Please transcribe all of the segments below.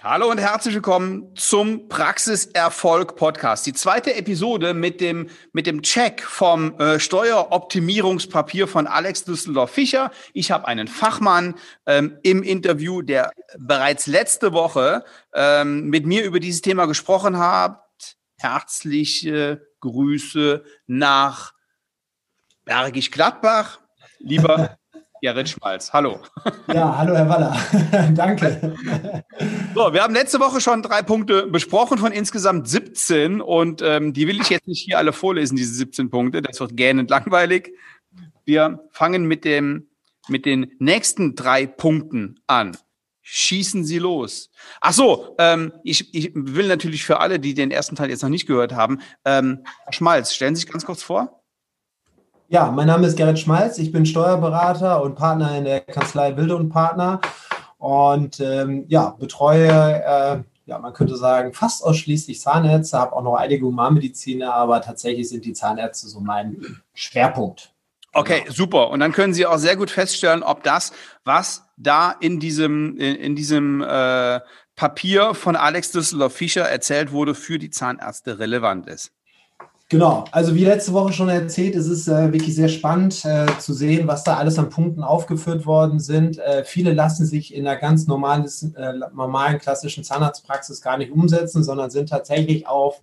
Hallo und herzlich willkommen zum Praxiserfolg Podcast. Die zweite Episode mit dem, mit dem Check vom äh, Steueroptimierungspapier von Alex Düsseldorf-Fischer. Ich habe einen Fachmann ähm, im Interview, der bereits letzte Woche ähm, mit mir über dieses Thema gesprochen hat. Herzliche Grüße nach Bergisch Gladbach. Lieber Gerrit Schmalz. Hallo. Ja, hallo Herr Waller. Danke. So, wir haben letzte Woche schon drei Punkte besprochen von insgesamt 17 und ähm, die will ich jetzt nicht hier alle vorlesen, diese 17 Punkte. Das wird gähnend langweilig. Wir fangen mit dem mit den nächsten drei Punkten an. Schießen Sie los. Ach so, ähm, ich, ich will natürlich für alle, die den ersten Teil jetzt noch nicht gehört haben, ähm, Herr Schmalz, stellen Sie sich ganz kurz vor. Ja, mein Name ist Gerrit Schmalz. Ich bin Steuerberater und Partner in der Kanzlei Wilde und Partner und ähm, ja, betreue, äh, ja, man könnte sagen, fast ausschließlich Zahnärzte, habe auch noch einige Humanmediziner, aber tatsächlich sind die Zahnärzte so mein Schwerpunkt. Okay, genau. super. Und dann können Sie auch sehr gut feststellen, ob das, was da in diesem, in, in diesem äh, Papier von Alex Düsseldorf-Fischer erzählt wurde, für die Zahnärzte relevant ist. Genau, also wie letzte Woche schon erzählt, es ist äh, wirklich sehr spannend äh, zu sehen, was da alles an Punkten aufgeführt worden sind. Äh, viele lassen sich in einer ganz normalen, äh, normalen klassischen Zahnarztpraxis gar nicht umsetzen, sondern sind tatsächlich auf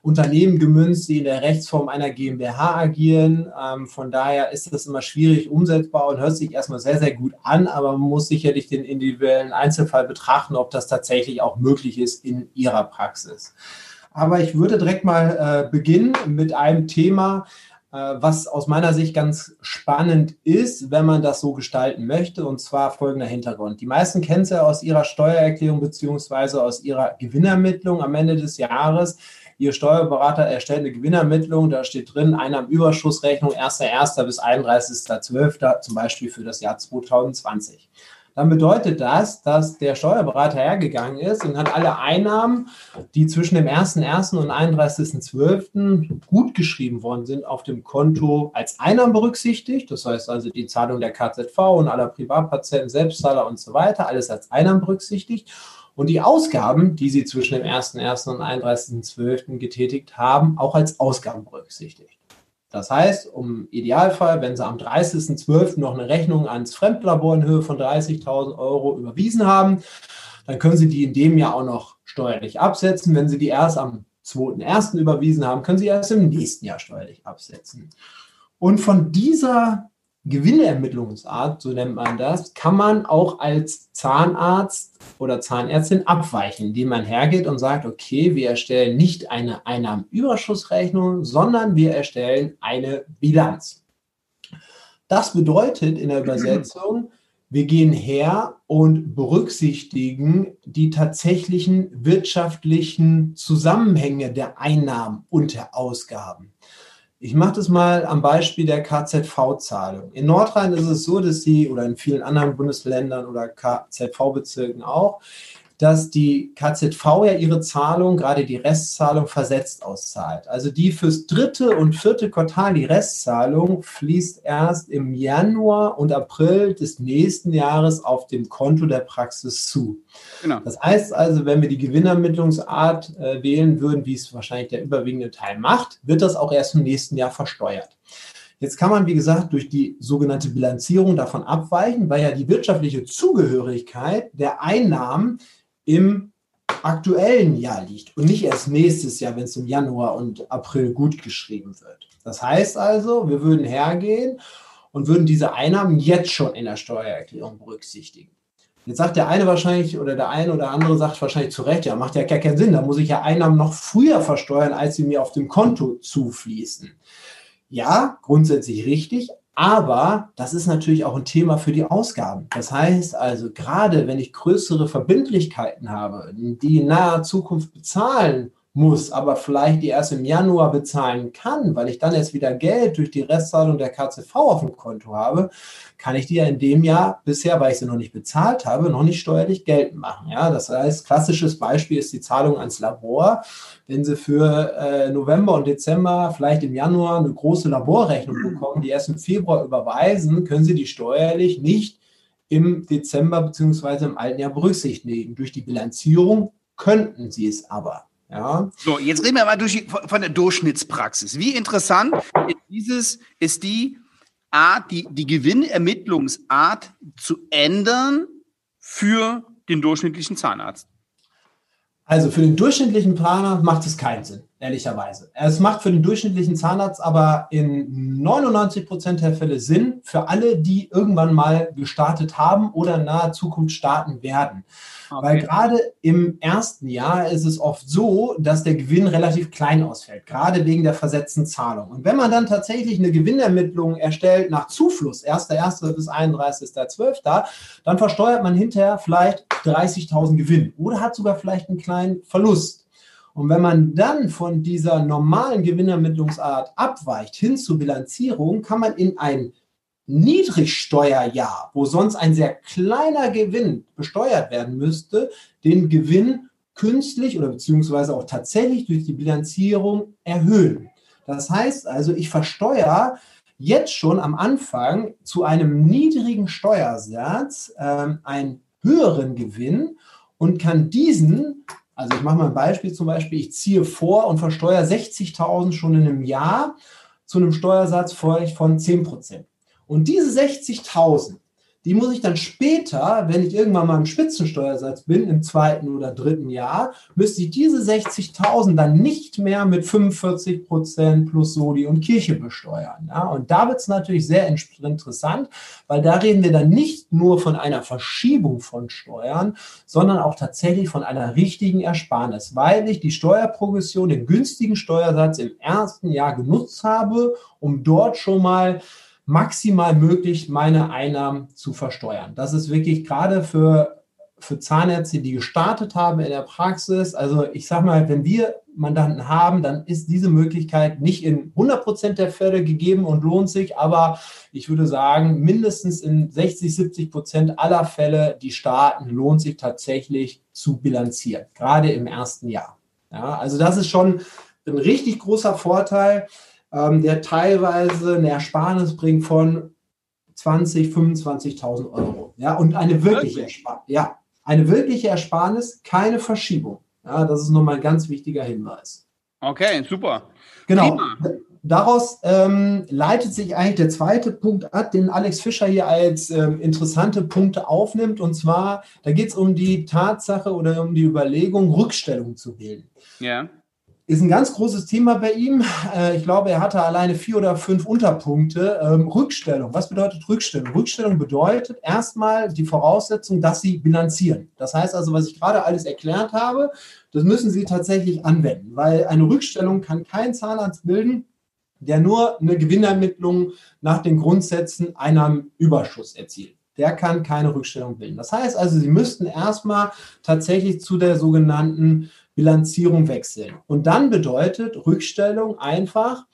Unternehmen gemünzt, die in der Rechtsform einer GmbH agieren. Ähm, von daher ist das immer schwierig umsetzbar und hört sich erstmal sehr, sehr gut an, aber man muss sicherlich den individuellen Einzelfall betrachten, ob das tatsächlich auch möglich ist in Ihrer Praxis. Aber ich würde direkt mal äh, beginnen mit einem Thema, äh, was aus meiner Sicht ganz spannend ist, wenn man das so gestalten möchte, und zwar folgender Hintergrund. Die meisten kennen es ja aus ihrer Steuererklärung beziehungsweise aus ihrer Gewinnermittlung am Ende des Jahres. Ihr Steuerberater erstellt eine Gewinnermittlung, da steht drin, Einnahmenüberschussrechnung 1.1. bis 31.12. zum Beispiel für das Jahr 2020 dann bedeutet das, dass der Steuerberater hergegangen ist und hat alle Einnahmen, die zwischen dem 1.1. und 31.12. gut geschrieben worden sind, auf dem Konto als Einnahmen berücksichtigt. Das heißt also die Zahlung der KZV und aller Privatpatienten, Selbstzahler und so weiter, alles als Einnahmen berücksichtigt. Und die Ausgaben, die Sie zwischen dem 1.1. und 31.12. getätigt haben, auch als Ausgaben berücksichtigt. Das heißt, im Idealfall, wenn Sie am 30.12. noch eine Rechnung ans Fremdlabor in Höhe von 30.000 Euro überwiesen haben, dann können Sie die in dem Jahr auch noch steuerlich absetzen. Wenn Sie die erst am 2.1. überwiesen haben, können Sie erst im nächsten Jahr steuerlich absetzen. Und von dieser Gewinnermittlungsart, so nennt man das, kann man auch als Zahnarzt oder Zahnärztin abweichen, indem man hergeht und sagt, okay, wir erstellen nicht eine Einnahmenüberschussrechnung, sondern wir erstellen eine Bilanz. Das bedeutet in der Übersetzung, wir gehen her und berücksichtigen die tatsächlichen wirtschaftlichen Zusammenhänge der Einnahmen und der Ausgaben. Ich mache das mal am Beispiel der KZV-Zahlung. In Nordrhein ist es so, dass sie, oder in vielen anderen Bundesländern oder KZV-Bezirken auch, dass die KZV ja ihre Zahlung, gerade die Restzahlung, versetzt auszahlt. Also die fürs dritte und vierte Quartal, die Restzahlung, fließt erst im Januar und April des nächsten Jahres auf dem Konto der Praxis zu. Genau. Das heißt also, wenn wir die Gewinnermittlungsart äh, wählen würden, wie es wahrscheinlich der überwiegende Teil macht, wird das auch erst im nächsten Jahr versteuert. Jetzt kann man, wie gesagt, durch die sogenannte Bilanzierung davon abweichen, weil ja die wirtschaftliche Zugehörigkeit der Einnahmen im aktuellen Jahr liegt und nicht erst nächstes Jahr, wenn es im Januar und April gut geschrieben wird. Das heißt also, wir würden hergehen und würden diese Einnahmen jetzt schon in der Steuererklärung berücksichtigen. Jetzt sagt der eine wahrscheinlich oder der eine oder andere sagt wahrscheinlich zu Recht, ja, macht ja gar keinen Sinn, da muss ich ja Einnahmen noch früher versteuern, als sie mir auf dem Konto zufließen. Ja, grundsätzlich richtig, aber das ist natürlich auch ein Thema für die Ausgaben. Das heißt also, gerade wenn ich größere Verbindlichkeiten habe, die in naher Zukunft bezahlen muss, aber vielleicht die erst im Januar bezahlen kann, weil ich dann erst wieder Geld durch die Restzahlung der KCV auf dem Konto habe, kann ich die ja in dem Jahr bisher, weil ich sie noch nicht bezahlt habe, noch nicht steuerlich geltend machen. Ja, das heißt, klassisches Beispiel ist die Zahlung ans Labor. Wenn Sie für äh, November und Dezember vielleicht im Januar eine große Laborrechnung bekommen, die erst im Februar überweisen, können Sie die steuerlich nicht im Dezember bzw. im alten Jahr berücksichtigen. Durch die Bilanzierung könnten sie es aber. Ja. So, jetzt reden wir mal durch, von der Durchschnittspraxis. Wie interessant ist dieses, ist die Art, die, die Gewinnermittlungsart zu ändern für den durchschnittlichen Zahnarzt? Also für den durchschnittlichen Planer macht es keinen Sinn, ehrlicherweise. Es macht für den durchschnittlichen Zahnarzt aber in 99 Prozent der Fälle Sinn für alle, die irgendwann mal gestartet haben oder in naher Zukunft starten werden. Okay. Weil gerade im ersten Jahr ist es oft so, dass der Gewinn relativ klein ausfällt, gerade wegen der versetzten Zahlung. Und wenn man dann tatsächlich eine Gewinnermittlung erstellt nach Zufluss, 1.1. bis 31.12., dann versteuert man hinterher vielleicht 30.000 Gewinn oder hat sogar vielleicht einen kleinen Verlust. Und wenn man dann von dieser normalen Gewinnermittlungsart abweicht hin zur Bilanzierung, kann man in ein Niedrigsteuerjahr, wo sonst ein sehr kleiner Gewinn besteuert werden müsste, den Gewinn künstlich oder beziehungsweise auch tatsächlich durch die Bilanzierung erhöhen. Das heißt also, ich versteuere jetzt schon am Anfang zu einem niedrigen Steuersatz ähm, einen höheren Gewinn und kann diesen, also ich mache mal ein Beispiel zum Beispiel, ich ziehe vor und versteuere 60.000 schon in einem Jahr zu einem Steuersatz von 10 Prozent. Und diese 60.000, die muss ich dann später, wenn ich irgendwann mal im Spitzensteuersatz bin, im zweiten oder dritten Jahr, müsste ich diese 60.000 dann nicht mehr mit 45 Prozent plus Soli und Kirche besteuern. Ja? Und da wird es natürlich sehr interessant, weil da reden wir dann nicht nur von einer Verschiebung von Steuern, sondern auch tatsächlich von einer richtigen Ersparnis, weil ich die Steuerprogression, den günstigen Steuersatz im ersten Jahr genutzt habe, um dort schon mal maximal möglich meine Einnahmen zu versteuern. Das ist wirklich gerade für, für Zahnärzte, die gestartet haben in der Praxis. Also ich sage mal, wenn wir Mandanten haben, dann ist diese Möglichkeit nicht in 100 Prozent der Fälle gegeben und lohnt sich, aber ich würde sagen, mindestens in 60, 70 Prozent aller Fälle, die starten, lohnt sich tatsächlich zu bilanzieren, gerade im ersten Jahr. Ja, also das ist schon ein richtig großer Vorteil ähm, der teilweise eine Ersparnis bringt von 20, 25.000 Euro. Ja, und eine wirkliche Ersparnis. Ja, eine wirkliche Ersparnis, keine Verschiebung. Ja, das ist nochmal ein ganz wichtiger Hinweis. Okay, super. Genau. Prima. Daraus ähm, leitet sich eigentlich der zweite Punkt ab, den Alex Fischer hier als ähm, interessante Punkte aufnimmt. Und zwar, da geht es um die Tatsache oder um die Überlegung, Rückstellung zu bilden. Ja ist ein ganz großes Thema bei ihm. Äh, ich glaube, er hatte alleine vier oder fünf Unterpunkte. Ähm, Rückstellung. Was bedeutet Rückstellung? Rückstellung bedeutet erstmal die Voraussetzung, dass Sie bilanzieren. Das heißt also, was ich gerade alles erklärt habe, das müssen Sie tatsächlich anwenden, weil eine Rückstellung kann kein Zahnarzt bilden, der nur eine Gewinnermittlung nach den Grundsätzen einer Überschuss erzielt der kann keine Rückstellung bilden. Das heißt also, Sie müssten erstmal tatsächlich zu der sogenannten Bilanzierung wechseln. Und dann bedeutet Rückstellung einfach,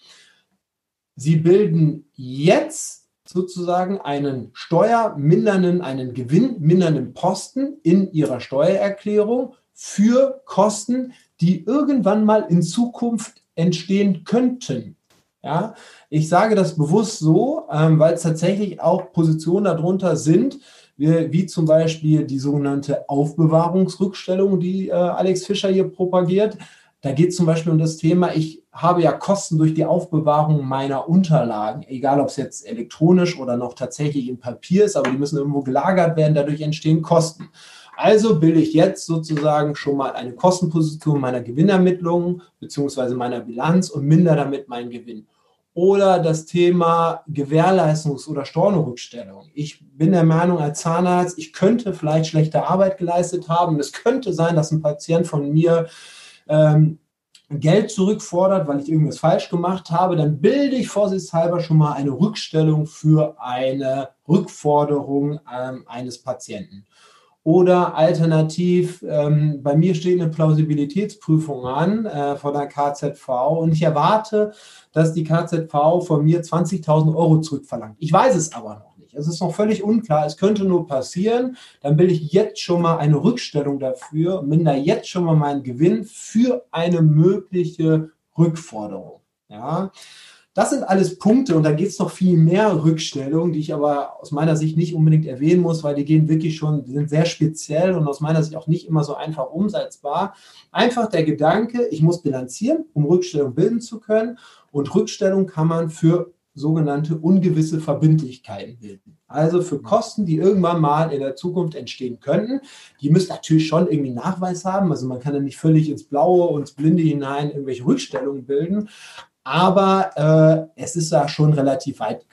Sie bilden jetzt sozusagen einen steuermindernden, einen gewinnmindernden Posten in Ihrer Steuererklärung für Kosten, die irgendwann mal in Zukunft entstehen könnten. Ja, ich sage das bewusst so, ähm, weil es tatsächlich auch Positionen darunter sind, wie, zum Beispiel die sogenannte Aufbewahrungsrückstellung, die äh, Alex Fischer hier propagiert. Da geht es zum Beispiel um das Thema, ich habe ja Kosten durch die Aufbewahrung meiner Unterlagen, egal ob es jetzt elektronisch oder noch tatsächlich in Papier ist, aber die müssen irgendwo gelagert werden, dadurch entstehen Kosten. Also bilde ich jetzt sozusagen schon mal eine Kostenposition meiner Gewinnermittlung bzw. meiner Bilanz und mindere damit meinen Gewinn oder das Thema Gewährleistungs- oder Stornorückstellung. Ich bin der Meinung als Zahnarzt, ich könnte vielleicht schlechte Arbeit geleistet haben. Es könnte sein, dass ein Patient von mir ähm, Geld zurückfordert, weil ich irgendwas falsch gemacht habe. Dann bilde ich vorsichtshalber schon mal eine Rückstellung für eine Rückforderung ähm, eines Patienten. Oder alternativ, ähm, bei mir steht eine Plausibilitätsprüfung an äh, von der KZV und ich erwarte, dass die KZV von mir 20.000 Euro zurückverlangt. Ich weiß es aber noch nicht. Es ist noch völlig unklar. Es könnte nur passieren. Dann will ich jetzt schon mal eine Rückstellung dafür, minder jetzt schon mal meinen Gewinn für eine mögliche Rückforderung. Ja. Das sind alles Punkte und da geht es noch viel mehr Rückstellungen, die ich aber aus meiner Sicht nicht unbedingt erwähnen muss, weil die gehen wirklich schon, die sind sehr speziell und aus meiner Sicht auch nicht immer so einfach umsetzbar. Einfach der Gedanke, ich muss bilanzieren, um Rückstellung bilden zu können und Rückstellung kann man für sogenannte ungewisse Verbindlichkeiten bilden. Also für Kosten, die irgendwann mal in der Zukunft entstehen könnten. Die müssen natürlich schon irgendwie Nachweis haben. Also man kann ja nicht völlig ins Blaue und ins Blinde hinein irgendwelche Rückstellungen bilden. Aber äh, es ist da schon relativ weit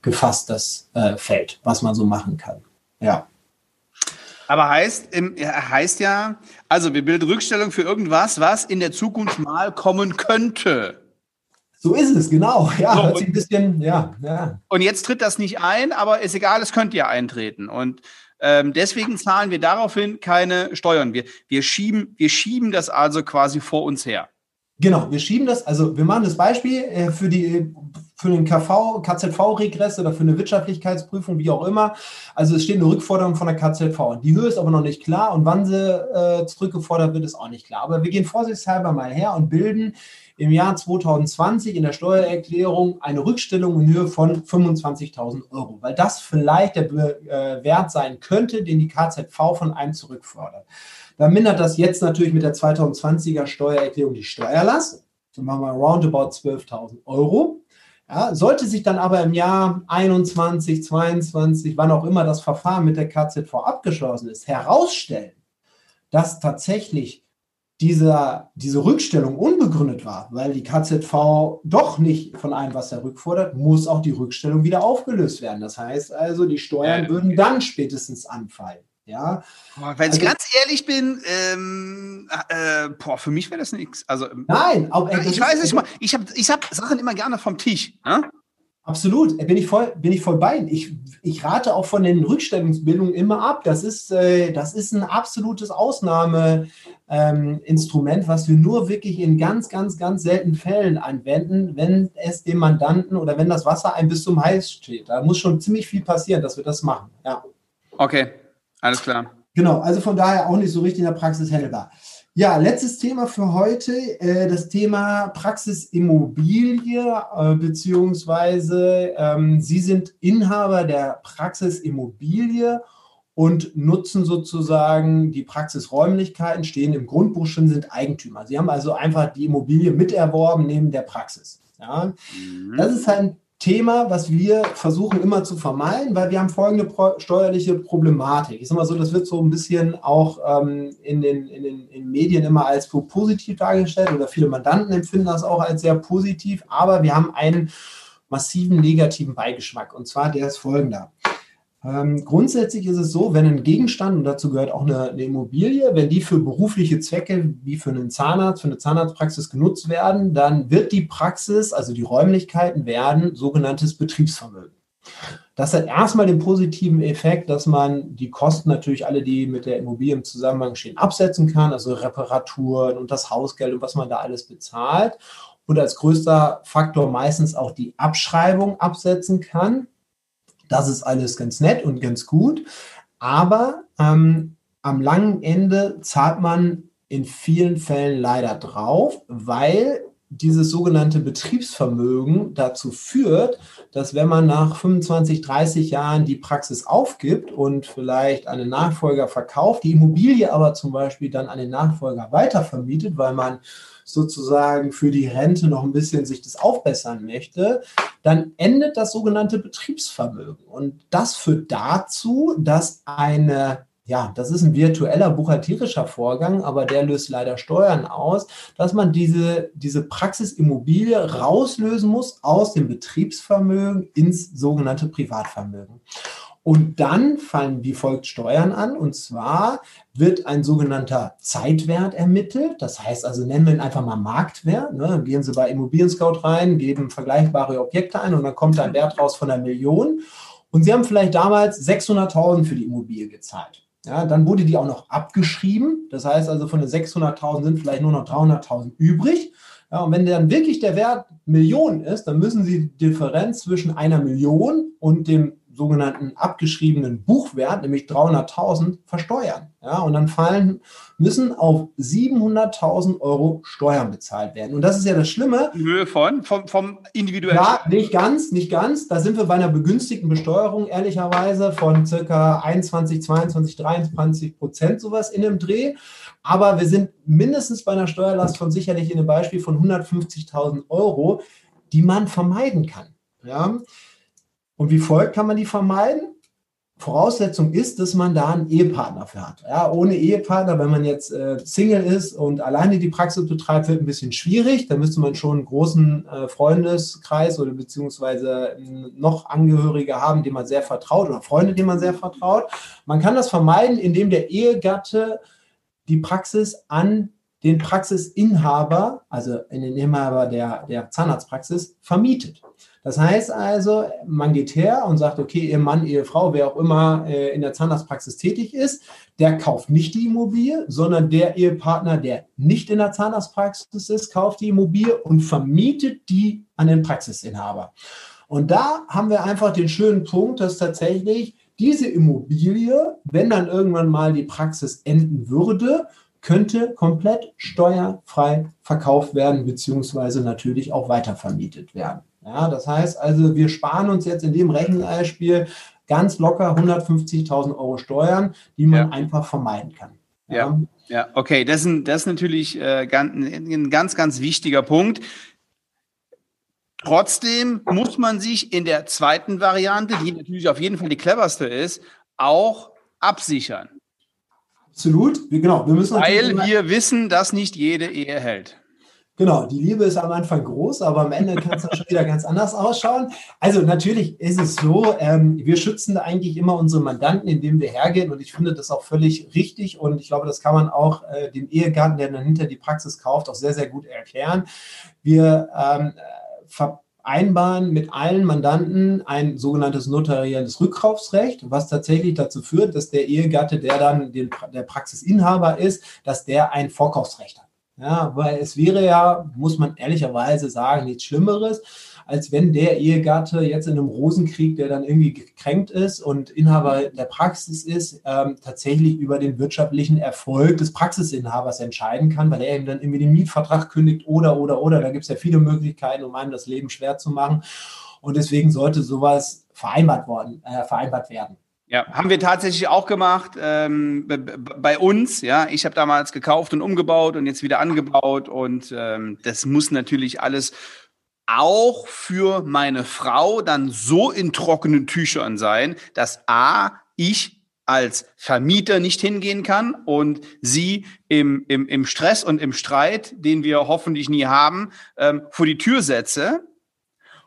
gefasst, das äh, Feld, was man so machen kann. Ja. Aber heißt, heißt ja, also wir bilden Rückstellung für irgendwas, was in der Zukunft mal kommen könnte. So ist es, genau. Ja, so, hört sich ein bisschen, ja, ja. Und jetzt tritt das nicht ein, aber ist egal, es könnte ja eintreten. Und ähm, deswegen zahlen wir daraufhin keine Steuern. Wir, wir, schieben, wir schieben das also quasi vor uns her. Genau, wir schieben das, also wir machen das Beispiel äh, für, die, für den KV, KZV-Regress oder für eine Wirtschaftlichkeitsprüfung, wie auch immer. Also es steht eine Rückforderung von der KZV. Die Höhe ist aber noch nicht klar und wann sie äh, zurückgefordert wird, ist auch nicht klar. Aber wir gehen vorsichtshalber mal her und bilden im Jahr 2020 in der Steuererklärung eine Rückstellung in Höhe von 25.000 Euro, weil das vielleicht der äh, Wert sein könnte, den die KZV von einem zurückfordert. Dann mindert das jetzt natürlich mit der 2020er Steuererklärung die Steuerlast. Dann machen wir roundabout 12.000 Euro. Ja, sollte sich dann aber im Jahr 21, 22, wann auch immer das Verfahren mit der KZV abgeschlossen ist, herausstellen, dass tatsächlich dieser, diese Rückstellung unbegründet war, weil die KZV doch nicht von einem was er rückfordert, muss auch die Rückstellung wieder aufgelöst werden. Das heißt also, die Steuern würden dann spätestens anfallen. Ja. Wenn ich also, ganz ehrlich bin, ähm, äh, boah, für mich wäre das nichts. Also, nein, auch, äh, ich weiß nicht mal, ich habe ich hab Sachen immer gerne vom Tisch. Ne? Absolut, bin ich voll, bin ich voll bei. Ich, ich rate auch von den Rückstellungsbildungen immer ab. Das ist, äh, das ist ein absolutes Ausnahmeinstrument, ähm, was wir nur wirklich in ganz, ganz, ganz seltenen Fällen anwenden, wenn es dem Mandanten oder wenn das Wasser ein bis zum Hals steht. Da muss schon ziemlich viel passieren, dass wir das machen. Ja. Okay, alles klar. Genau, also von daher auch nicht so richtig in der Praxis handelbar. Ja, letztes Thema für heute, äh, das Thema Praxisimmobilie, äh, beziehungsweise ähm, Sie sind Inhaber der Praxisimmobilie und nutzen sozusagen die Praxisräumlichkeiten, stehen im Grundbuch schon, sind Eigentümer. Sie haben also einfach die Immobilie miterworben neben der Praxis. Ja? Mhm. Das ist ein Thema, was wir versuchen immer zu vermeiden, weil wir haben folgende pro steuerliche Problematik. Ich sage mal so, das wird so ein bisschen auch ähm, in, den, in, den, in Medien immer als positiv dargestellt oder viele Mandanten empfinden das auch als sehr positiv, aber wir haben einen massiven negativen Beigeschmack und zwar der ist folgender. Ähm, grundsätzlich ist es so, wenn ein Gegenstand, und dazu gehört auch eine, eine, Immobilie, wenn die für berufliche Zwecke wie für einen Zahnarzt, für eine Zahnarztpraxis genutzt werden, dann wird die Praxis, also die Räumlichkeiten, werden sogenanntes Betriebsvermögen. Das hat erstmal den positiven Effekt, dass man die Kosten natürlich alle, die mit der Immobilie im Zusammenhang stehen, absetzen kann, also Reparaturen und das Hausgeld und was man da alles bezahlt. Und als größter Faktor meistens auch die Abschreibung absetzen kann. Das ist alles ganz nett und ganz gut. Aber ähm, am langen Ende zahlt man in vielen Fällen leider drauf, weil dieses sogenannte Betriebsvermögen dazu führt, dass wenn man nach 25, 30 Jahren die Praxis aufgibt und vielleicht einen Nachfolger verkauft, die Immobilie aber zum Beispiel dann an den Nachfolger weitervermietet, weil man sozusagen für die Rente noch ein bisschen sich das aufbessern möchte, dann endet das sogenannte Betriebsvermögen. Und das führt dazu, dass eine ja, das ist ein virtueller buchhalterischer Vorgang, aber der löst leider Steuern aus, dass man diese, diese Praxisimmobilie rauslösen muss aus dem Betriebsvermögen ins sogenannte Privatvermögen. Und dann fallen wie folgt Steuern an. Und zwar wird ein sogenannter Zeitwert ermittelt. Das heißt also, nennen wir ihn einfach mal Marktwert. Ne? Gehen Sie bei Immobilien Scout rein, geben vergleichbare Objekte ein und dann kommt ein Wert raus von einer Million. Und Sie haben vielleicht damals 600.000 für die Immobilie gezahlt. Ja, dann wurde die auch noch abgeschrieben. Das heißt also, von den 600.000 sind vielleicht nur noch 300.000 übrig. Ja, und wenn dann wirklich der Wert Millionen ist, dann müssen Sie die Differenz zwischen einer Million und dem sogenannten abgeschriebenen Buchwert, nämlich 300.000, versteuern. Ja, und dann fallen, müssen auf 700.000 Euro Steuern bezahlt werden. Und das ist ja das Schlimme. In Höhe von, vom, vom individuellen. Ja, nicht ganz, nicht ganz. Da sind wir bei einer begünstigten Besteuerung, ehrlicherweise, von circa 21, 22, 23 Prozent, sowas in dem Dreh. Aber wir sind mindestens bei einer Steuerlast von sicherlich in dem Beispiel von 150.000 Euro, die man vermeiden kann. Ja? Und wie folgt kann man die vermeiden? Voraussetzung ist, dass man da einen Ehepartner für hat. Ja, ohne Ehepartner, wenn man jetzt äh, Single ist und alleine die Praxis betreibt, wird ein bisschen schwierig. Da müsste man schon einen großen äh, Freundeskreis oder beziehungsweise noch Angehörige haben, denen man sehr vertraut oder Freunde, denen man sehr vertraut. Man kann das vermeiden, indem der Ehegatte die Praxis an den Praxisinhaber, also den Inhaber der, der Zahnarztpraxis, vermietet. Das heißt also, man geht her und sagt, okay, ihr Mann, Ehefrau, wer auch immer äh, in der Zahnarztpraxis tätig ist, der kauft nicht die Immobilie, sondern der Ehepartner, der nicht in der Zahnarztpraxis ist, kauft die Immobilie und vermietet die an den Praxisinhaber. Und da haben wir einfach den schönen Punkt, dass tatsächlich diese Immobilie, wenn dann irgendwann mal die Praxis enden würde, könnte komplett steuerfrei verkauft werden, beziehungsweise natürlich auch weitervermietet werden. Ja, das heißt also, wir sparen uns jetzt in dem Rechenbeispiel ganz locker 150.000 Euro Steuern, die man ja. einfach vermeiden kann. Ja. ja, ja, okay, das ist, ein, das ist natürlich äh, ganz, ein ganz, ganz wichtiger Punkt. Trotzdem muss man sich in der zweiten Variante, die natürlich auf jeden Fall die cleverste ist, auch absichern. Absolut, genau. Wir müssen Weil wir wissen, dass nicht jede Ehe hält. Genau, die Liebe ist am Anfang groß, aber am Ende kann es dann schon wieder ganz anders ausschauen. Also natürlich ist es so, ähm, wir schützen eigentlich immer unsere Mandanten, indem wir hergehen und ich finde das auch völlig richtig und ich glaube, das kann man auch äh, dem Ehegatten, der dann hinter die Praxis kauft, auch sehr, sehr gut erklären. Wir ähm, vereinbaren mit allen Mandanten ein sogenanntes notarielles Rückkaufsrecht, was tatsächlich dazu führt, dass der Ehegatte, der dann den, der Praxisinhaber ist, dass der ein Vorkaufsrecht hat. Ja, weil es wäre ja, muss man ehrlicherweise sagen, nichts Schlimmeres, als wenn der Ehegatte jetzt in einem Rosenkrieg, der dann irgendwie gekränkt ist und Inhaber der Praxis ist, ähm, tatsächlich über den wirtschaftlichen Erfolg des Praxisinhabers entscheiden kann, weil er ihm dann irgendwie den Mietvertrag kündigt oder, oder, oder. Da gibt es ja viele Möglichkeiten, um einem das Leben schwer zu machen. Und deswegen sollte sowas vereinbart, worden, äh, vereinbart werden. Ja, haben wir tatsächlich auch gemacht ähm, bei uns. Ja, ich habe damals gekauft und umgebaut und jetzt wieder angebaut und ähm, das muss natürlich alles auch für meine Frau dann so in trockenen Tüchern sein, dass a ich als Vermieter nicht hingehen kann und sie im, im, im Stress und im Streit, den wir hoffentlich nie haben, ähm, vor die Tür setze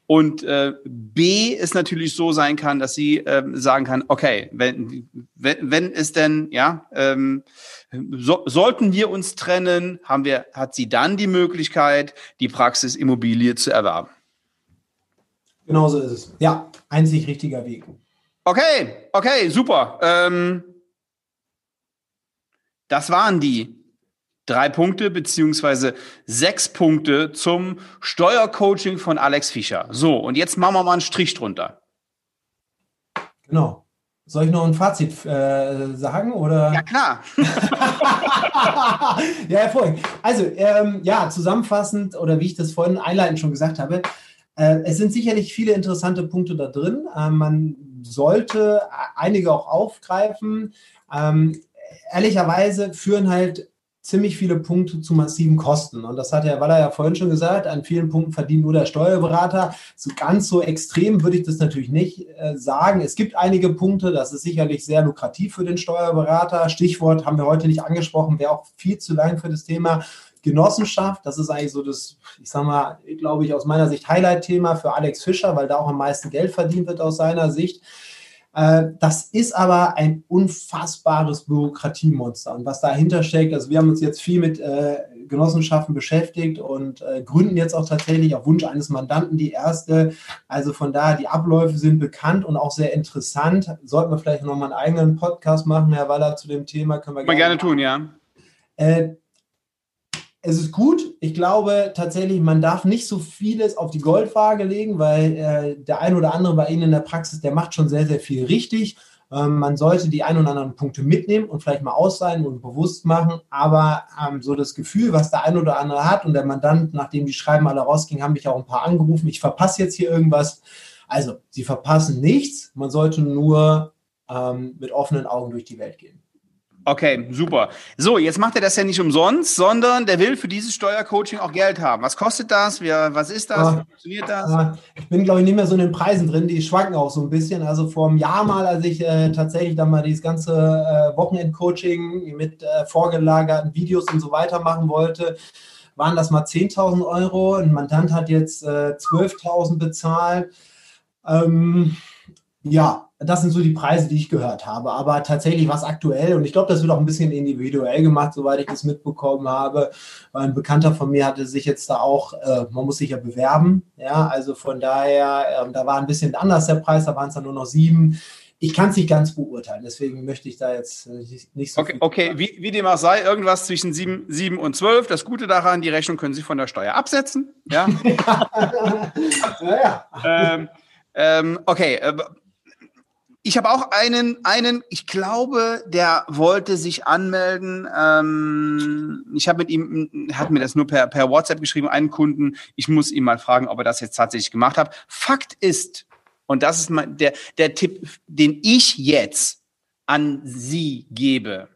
und äh, B es natürlich so sein kann, dass sie äh, sagen kann, okay, wenn, wenn, wenn es denn, ja, ähm, so, sollten wir uns trennen, haben wir, hat sie dann die Möglichkeit, die Praxisimmobilie zu erwerben. Genauso ist es. Ja, einzig richtiger Weg. Okay, okay, super. Ähm, das waren die drei Punkte beziehungsweise sechs Punkte zum Steuercoaching von Alex Fischer. So, und jetzt machen wir mal einen Strich drunter. Genau. Soll ich noch ein Fazit äh, sagen? Oder? Ja, klar. ja, hervorragend. Also, ähm, ja, zusammenfassend oder wie ich das vorhin einleitend schon gesagt habe, äh, es sind sicherlich viele interessante Punkte da drin. Äh, man sollte einige auch aufgreifen. Ähm, ehrlicherweise führen halt ziemlich viele Punkte zu massiven Kosten. Und das hat Herr Waller ja vorhin schon gesagt, an vielen Punkten verdient nur der Steuerberater. So ganz so extrem würde ich das natürlich nicht äh, sagen. Es gibt einige Punkte, das ist sicherlich sehr lukrativ für den Steuerberater. Stichwort haben wir heute nicht angesprochen, wäre auch viel zu lang für das Thema Genossenschaft. Das ist eigentlich so das, ich sage mal, glaube ich, aus meiner Sicht Highlight-Thema für Alex Fischer, weil da auch am meisten Geld verdient wird aus seiner Sicht. Äh, das ist aber ein unfassbares Bürokratiemonster. Und was dahinter steckt, also wir haben uns jetzt viel mit äh, Genossenschaften beschäftigt und äh, gründen jetzt auch tatsächlich auf Wunsch eines Mandanten die erste. Also von daher, die Abläufe sind bekannt und auch sehr interessant. Sollten wir vielleicht nochmal einen eigenen Podcast machen, Herr Waller, zu dem Thema? Können wir gerne, gerne tun, ja. Äh, es ist gut. Ich glaube tatsächlich, man darf nicht so vieles auf die Goldwaage legen, weil äh, der ein oder andere bei Ihnen in der Praxis, der macht schon sehr, sehr viel richtig. Ähm, man sollte die ein oder anderen Punkte mitnehmen und vielleicht mal ausleihen und bewusst machen. Aber ähm, so das Gefühl, was der ein oder andere hat und der Mandant, nachdem die Schreiben alle rausgingen, haben mich auch ein paar angerufen. Ich verpasse jetzt hier irgendwas. Also, Sie verpassen nichts. Man sollte nur ähm, mit offenen Augen durch die Welt gehen. Okay, super. So, jetzt macht er das ja nicht umsonst, sondern der will für dieses Steuercoaching auch Geld haben. Was kostet das? Wie, was ist das? Wie funktioniert das? Ich bin, glaube ich, nicht mehr so in den Preisen drin. Die schwanken auch so ein bisschen. Also vor einem Jahr mal, als ich äh, tatsächlich dann mal dieses ganze äh, Wochenend-Coaching mit äh, vorgelagerten Videos und so weiter machen wollte, waren das mal 10.000 Euro. Ein Mandant hat jetzt äh, 12.000 bezahlt. Ähm, ja, das sind so die Preise, die ich gehört habe. Aber tatsächlich was aktuell, und ich glaube, das wird auch ein bisschen individuell gemacht, soweit ich das mitbekommen habe. Ein Bekannter von mir hatte sich jetzt da auch, äh, man muss sich ja bewerben. Ja, also von daher, äh, da war ein bisschen anders der Preis, da waren es dann nur noch sieben. Ich kann es nicht ganz beurteilen, deswegen möchte ich da jetzt äh, nicht so. Okay, okay. Wie, wie, dem auch sei, irgendwas zwischen sieben, sieben und zwölf. Das Gute daran, die Rechnung können Sie von der Steuer absetzen. Ja. ja, ja. ähm, ähm, okay, äh, ich habe auch einen, einen, ich glaube, der wollte sich anmelden. Ähm, ich habe mit ihm, hat mir das nur per, per WhatsApp geschrieben, einen Kunden. Ich muss ihn mal fragen, ob er das jetzt tatsächlich gemacht hat. Fakt ist, und das ist mein, der, der Tipp, den ich jetzt an Sie gebe.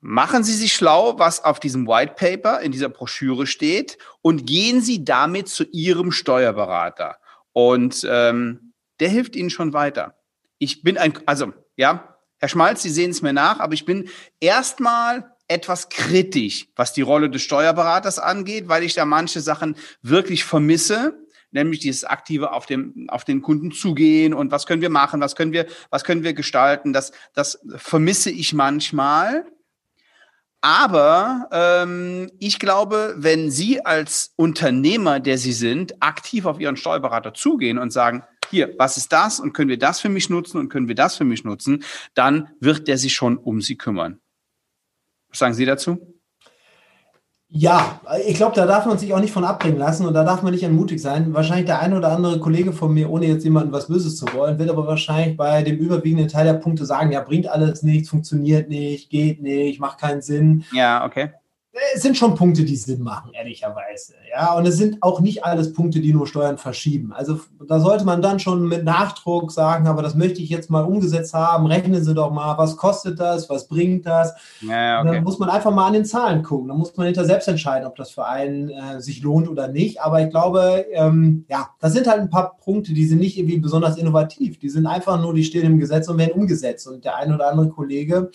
Machen Sie sich schlau, was auf diesem White Paper in dieser Broschüre steht und gehen Sie damit zu Ihrem Steuerberater. Und ähm, der hilft Ihnen schon weiter ich bin ein, also ja, Herr Schmalz, Sie sehen es mir nach, aber ich bin erstmal etwas kritisch, was die Rolle des Steuerberaters angeht, weil ich da manche Sachen wirklich vermisse, nämlich dieses aktive auf dem auf den Kunden zugehen und was können wir machen, was können wir was können wir gestalten, das das vermisse ich manchmal. Aber ähm, ich glaube, wenn Sie als Unternehmer, der Sie sind, aktiv auf Ihren Steuerberater zugehen und sagen, hier, was ist das und können wir das für mich nutzen und können wir das für mich nutzen, dann wird der sich schon um Sie kümmern. Was sagen Sie dazu? Ja, ich glaube, da darf man sich auch nicht von abbringen lassen und da darf man nicht entmutigt sein. Wahrscheinlich der ein oder andere Kollege von mir, ohne jetzt jemandem was Böses zu wollen, wird aber wahrscheinlich bei dem überwiegenden Teil der Punkte sagen, ja, bringt alles nichts, funktioniert nicht, geht nicht, macht keinen Sinn. Ja, okay es sind schon Punkte, die Sinn machen, ehrlicherweise. Ja, und es sind auch nicht alles Punkte, die nur Steuern verschieben. Also da sollte man dann schon mit Nachdruck sagen, aber das möchte ich jetzt mal umgesetzt haben. Rechnen Sie doch mal, was kostet das, was bringt das? Ja, okay. Dann muss man einfach mal an den Zahlen gucken. Dann muss man hinter selbst entscheiden, ob das für einen äh, sich lohnt oder nicht. Aber ich glaube, ähm, ja, das sind halt ein paar Punkte, die sind nicht irgendwie besonders innovativ. Die sind einfach nur, die stehen im Gesetz und werden umgesetzt. Und der ein oder andere Kollege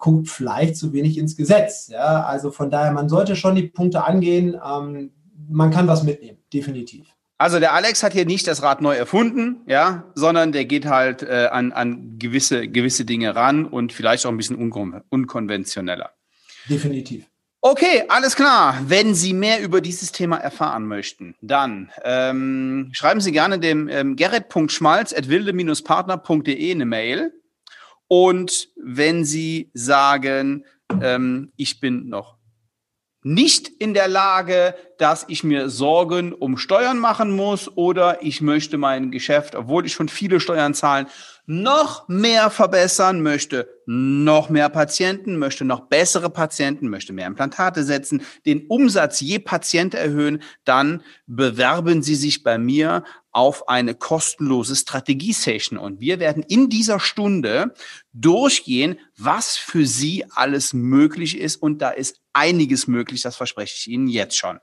guckt vielleicht zu wenig ins Gesetz. Ja? Also von daher, man sollte schon die Punkte angehen. Ähm, man kann was mitnehmen, definitiv. Also der Alex hat hier nicht das Rad neu erfunden, ja, sondern der geht halt äh, an, an gewisse, gewisse Dinge ran und vielleicht auch ein bisschen unkon unkonventioneller. Definitiv. Okay, alles klar. Wenn Sie mehr über dieses Thema erfahren möchten, dann ähm, schreiben Sie gerne dem ähm, gerrit.schmalz.wilde-partner.de eine Mail. Und wenn Sie sagen, ähm, ich bin noch nicht in der Lage, dass ich mir Sorgen um Steuern machen muss oder ich möchte mein Geschäft, obwohl ich schon viele Steuern zahlen, noch mehr verbessern, möchte noch mehr Patienten, möchte noch bessere Patienten, möchte mehr Implantate setzen, den Umsatz je Patient erhöhen, dann bewerben Sie sich bei mir auf eine kostenlose Strategie-Session. Und wir werden in dieser Stunde durchgehen, was für Sie alles möglich ist. Und da ist einiges möglich, das verspreche ich Ihnen jetzt schon.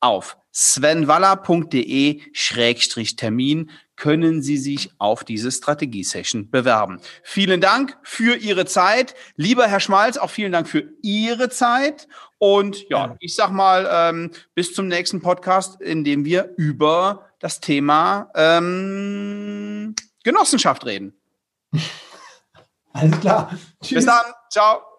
Auf svenwaller.de-termin können Sie sich auf diese Strategie-Session bewerben. Vielen Dank für Ihre Zeit. Lieber Herr Schmalz, auch vielen Dank für Ihre Zeit. Und ja, ich sag mal, ähm, bis zum nächsten Podcast, in dem wir über das Thema ähm, Genossenschaft reden. Alles klar. Tschüss. Bis dann. Ciao.